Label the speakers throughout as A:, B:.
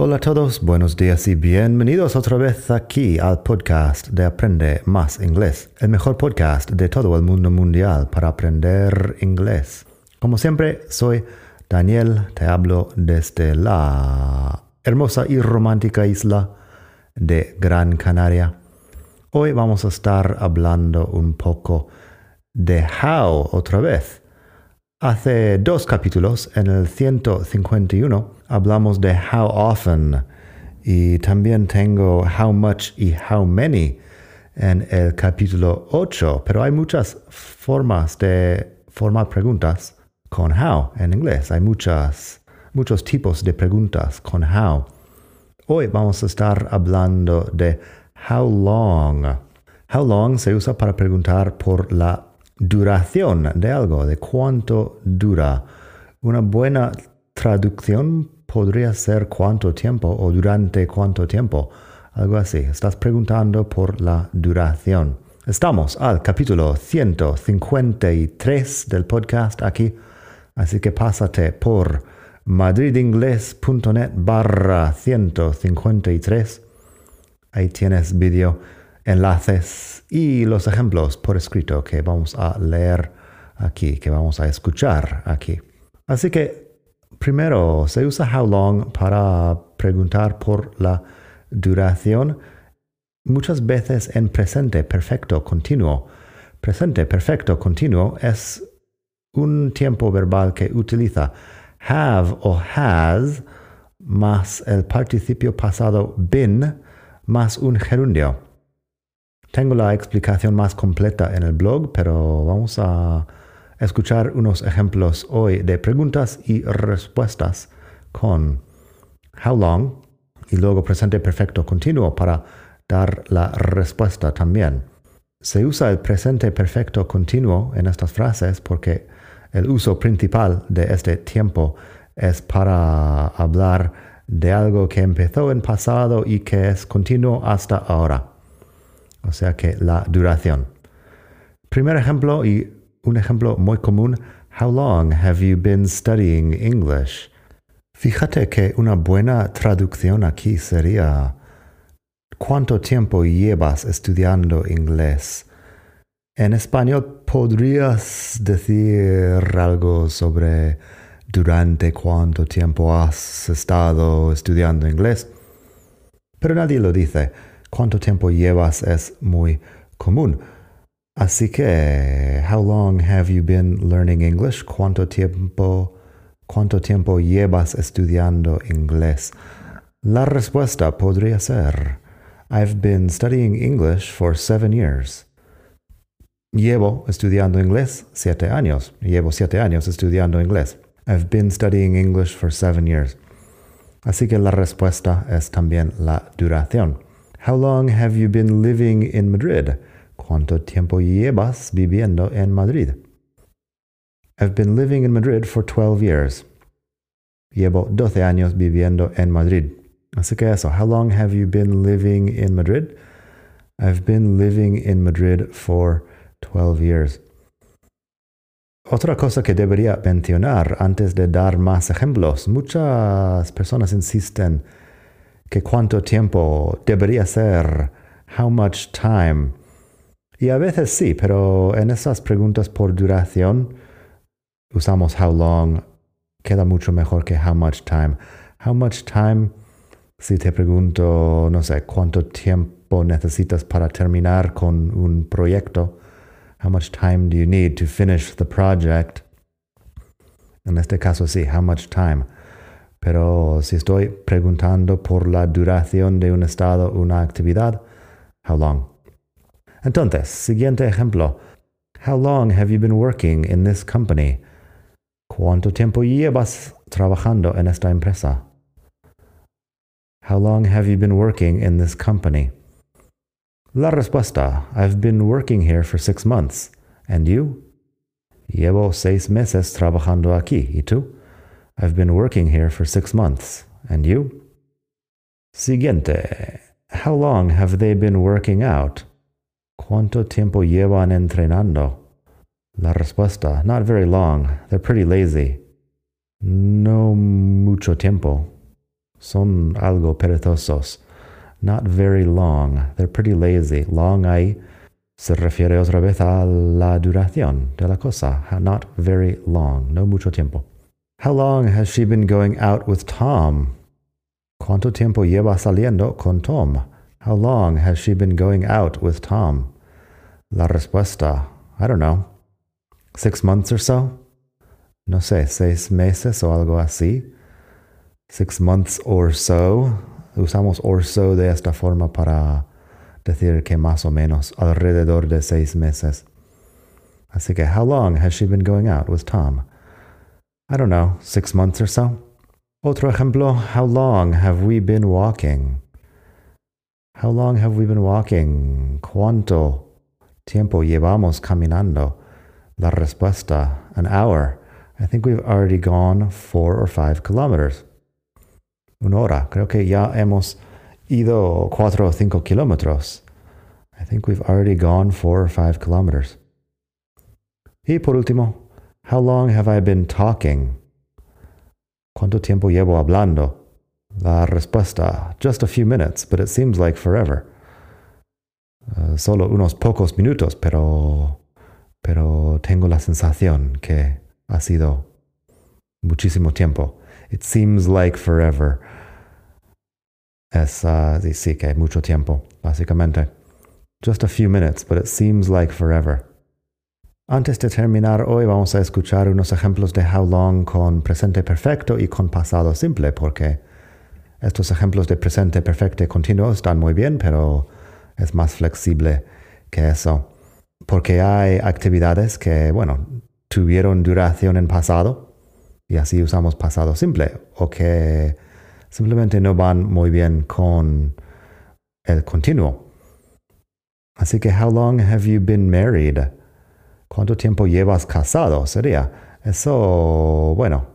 A: Hola a todos, buenos días y bienvenidos otra vez aquí al podcast de Aprende Más Inglés, el mejor podcast de todo el mundo mundial para aprender inglés. Como siempre, soy Daniel, te hablo desde la hermosa y romántica isla de Gran Canaria. Hoy vamos a estar hablando un poco de how otra vez. Hace dos capítulos, en el 151, hablamos de how often y también tengo how much y how many en el capítulo 8, pero hay muchas formas de formar preguntas con how en inglés. Hay muchas, muchos tipos de preguntas con how. Hoy vamos a estar hablando de how long. How long se usa para preguntar por la duración de algo, de cuánto dura. Una buena traducción podría ser cuánto tiempo o durante cuánto tiempo. Algo así. Estás preguntando por la duración. Estamos al capítulo 153 del podcast aquí. Así que pásate por madridingles.net barra 153. Ahí tienes vídeo enlaces y los ejemplos por escrito que vamos a leer aquí, que vamos a escuchar aquí. Así que primero se usa how long para preguntar por la duración muchas veces en presente perfecto continuo. Presente perfecto continuo es un tiempo verbal que utiliza have o has más el participio pasado been más un gerundio. Tengo la explicación más completa en el blog, pero vamos a escuchar unos ejemplos hoy de preguntas y respuestas con how long y luego presente perfecto continuo para dar la respuesta también. Se usa el presente perfecto continuo en estas frases porque el uso principal de este tiempo es para hablar de algo que empezó en pasado y que es continuo hasta ahora o sea que la duración. Primer ejemplo y un ejemplo muy común, How long have you been studying English? Fíjate que una buena traducción aquí sería ¿Cuánto tiempo llevas estudiando inglés? En español podrías decir algo sobre durante cuánto tiempo has estado estudiando inglés, pero nadie lo dice cuánto tiempo llevas es muy común. Así que, how long have you been learning English? ¿Cuánto tiempo, cuánto tiempo llevas estudiando inglés? La respuesta podría ser, I've been studying English for seven years. Llevo estudiando inglés siete años. Llevo siete años estudiando inglés. I've been studying English for seven years. Así que la respuesta es también la duración. How long have you been living in Madrid? ¿Cuánto tiempo llevas viviendo en Madrid? I've been living in Madrid for 12 years. Llevo 12 años viviendo en Madrid. Así que eso, how long have you been living in Madrid? I've been living in Madrid for 12 years. Otra cosa que debería mencionar antes de dar más ejemplos, muchas personas insisten que cuánto tiempo debería ser, how much time. Y a veces sí, pero en esas preguntas por duración usamos how long, queda mucho mejor que how much time. How much time, si te pregunto, no sé, cuánto tiempo necesitas para terminar con un proyecto, how much time do you need to finish the project? En este caso sí, how much time. Pero si estoy preguntando por la duración de un estado, una actividad, how long? Entonces, siguiente ejemplo. How long have you been working in this company? ¿Cuánto tiempo llevas trabajando en esta empresa? How long have you been working in this company? La respuesta, I've been working here for six months. And you? Llevo seis meses trabajando aquí. ¿Y tú? I've been working here for six months. And you? Siguiente. How long have they been working out? ¿Cuánto tiempo llevan entrenando? La respuesta, not very long. They're pretty lazy. No mucho tiempo. Son algo perezosos. Not very long. They're pretty lazy. Long ahí se refiere otra vez a la duración de la cosa. Not very long. No mucho tiempo. How long has she been going out with Tom? ¿Cuánto tiempo lleva saliendo con Tom? How long has she been going out with Tom? La respuesta, I don't know. Six months or so? No sé, seis meses o algo así. Six months or so. Usamos or so de esta forma para decir que más o menos alrededor de seis meses. Así que, how long has she been going out with Tom? I don't know, six months or so. Otro ejemplo, how long have we been walking? How long have we been walking? ¿Cuánto tiempo llevamos caminando? La respuesta, an hour. I think we've already gone four or five kilometers. Una hora. Creo que ya hemos ido cuatro o cinco kilómetros. I think we've already gone four or five kilometers. Y por último, how long have I been talking? ¿Cuánto tiempo llevo hablando? La respuesta, just a few minutes, but it seems like forever. Uh, solo unos pocos minutos, pero, pero tengo la sensación que ha sido muchísimo tiempo. It seems like forever. Es, uh, que mucho tiempo, básicamente. Just a few minutes, but it seems like forever. Antes de terminar hoy vamos a escuchar unos ejemplos de how long con presente perfecto y con pasado simple, porque estos ejemplos de presente perfecto y continuo están muy bien, pero es más flexible que eso. Porque hay actividades que, bueno, tuvieron duración en pasado y así usamos pasado simple, o que simplemente no van muy bien con el continuo. Así que, how long have you been married? ¿Cuánto tiempo llevas casado? Sería. Eso, bueno,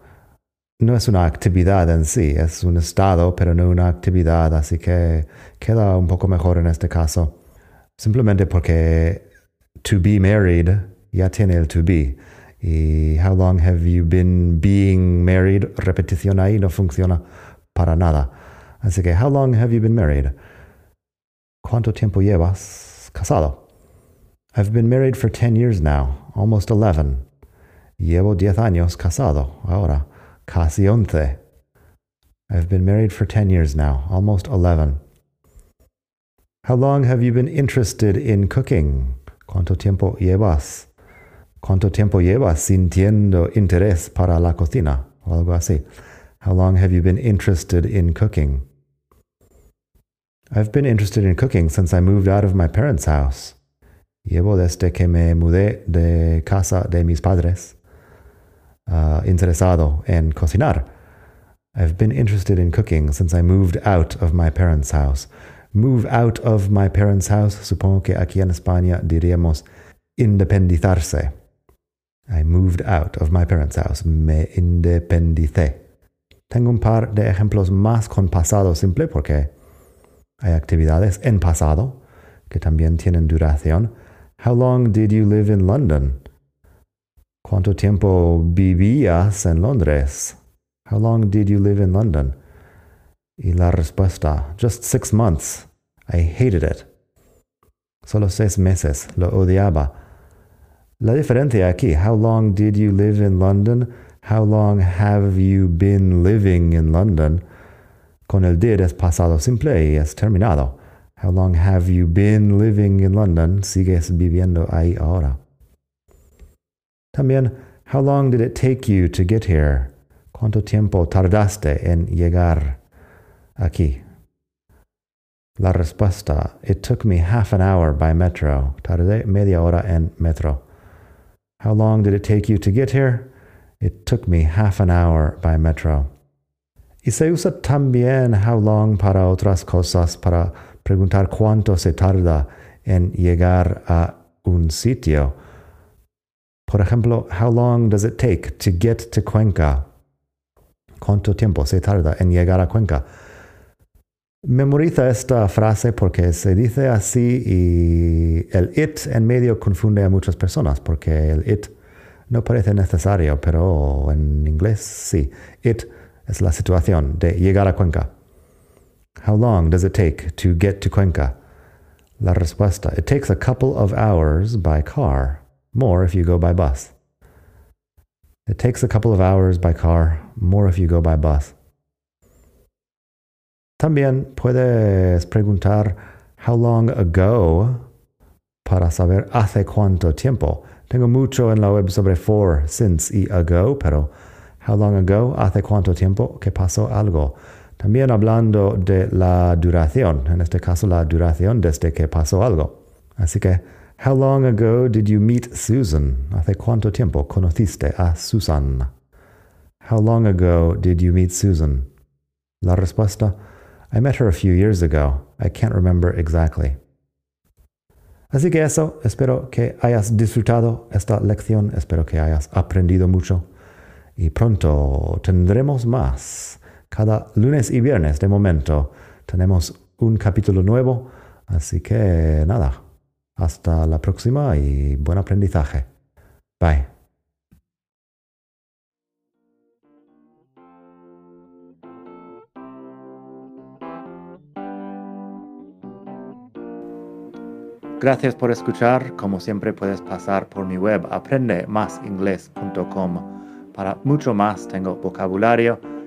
A: no es una actividad en sí, es un estado, pero no una actividad, así que queda un poco mejor en este caso. Simplemente porque to be married ya tiene el to be. Y how long have you been being married? Repetición ahí no funciona para nada. Así que, how long have you been married? ¿Cuánto tiempo llevas casado? I've been married for 10 years now, almost 11. Llevo 10 años casado, ahora, casi once. I've been married for 10 years now, almost 11. How long have you been interested in cooking? ¿Cuánto tiempo llevas? ¿Cuánto tiempo llevas sintiendo interés para la cocina? O algo así. How long have you been interested in cooking? I've been interested in cooking since I moved out of my parents' house. Llevo desde que me mudé de casa de mis padres uh, interesado en cocinar. I've been interested in cooking since I moved out of my parents' house. Move out of my parents' house, supongo que aquí en España diríamos independizarse. I moved out of my parents' house. Me independicé. Tengo un par de ejemplos más con pasado simple porque hay actividades en pasado que también tienen duración. How long did you live in London? ¿Cuánto tiempo vivías en Londres? How long did you live in London? Y la respuesta, just six months. I hated it. Solo seis meses. Lo odiaba. La diferencia aquí, how long did you live in London? How long have you been living in London? Con el did es pasado simple y es terminado. How long have you been living in London? Sigues viviendo ahí ahora. También, how long did it take you to get here? ¿Cuánto tiempo tardaste en llegar aquí? La respuesta, it took me half an hour by metro. Tardé media hora en metro. How long did it take you to get here? It took me half an hour by metro. Y se usa también how long para otras cosas, para preguntar cuánto se tarda en llegar a un sitio. Por ejemplo, how long does it take to get to Cuenca? ¿Cuánto tiempo se tarda en llegar a Cuenca? Memoriza esta frase porque se dice así y el it en medio confunde a muchas personas porque el it no parece necesario, pero en inglés sí. It es la situación de llegar a Cuenca. How long does it take to get to Cuenca? La respuesta, it takes a couple of hours by car, more if you go by bus. It takes a couple of hours by car, more if you go by bus. También puedes preguntar how long ago para saber hace cuánto tiempo. Tengo mucho en la web sobre for, since y ago, pero how long ago, hace cuánto tiempo que pasó algo. También hablando de la duración, en este caso la duración desde que pasó algo. Así que, how long ago did you meet Susan? ¿Hace cuánto tiempo conociste a Susan? How long ago did you meet Susan? La respuesta, I met her a few years ago. I can't remember exactly. Así que eso, espero que hayas disfrutado esta lección, espero que hayas aprendido mucho y pronto tendremos más. Cada lunes y viernes de momento tenemos un capítulo nuevo, así que nada, hasta la próxima y buen aprendizaje. Bye. Gracias por escuchar. Como siempre puedes pasar por mi web aprendemasingles.com. Para mucho más tengo vocabulario,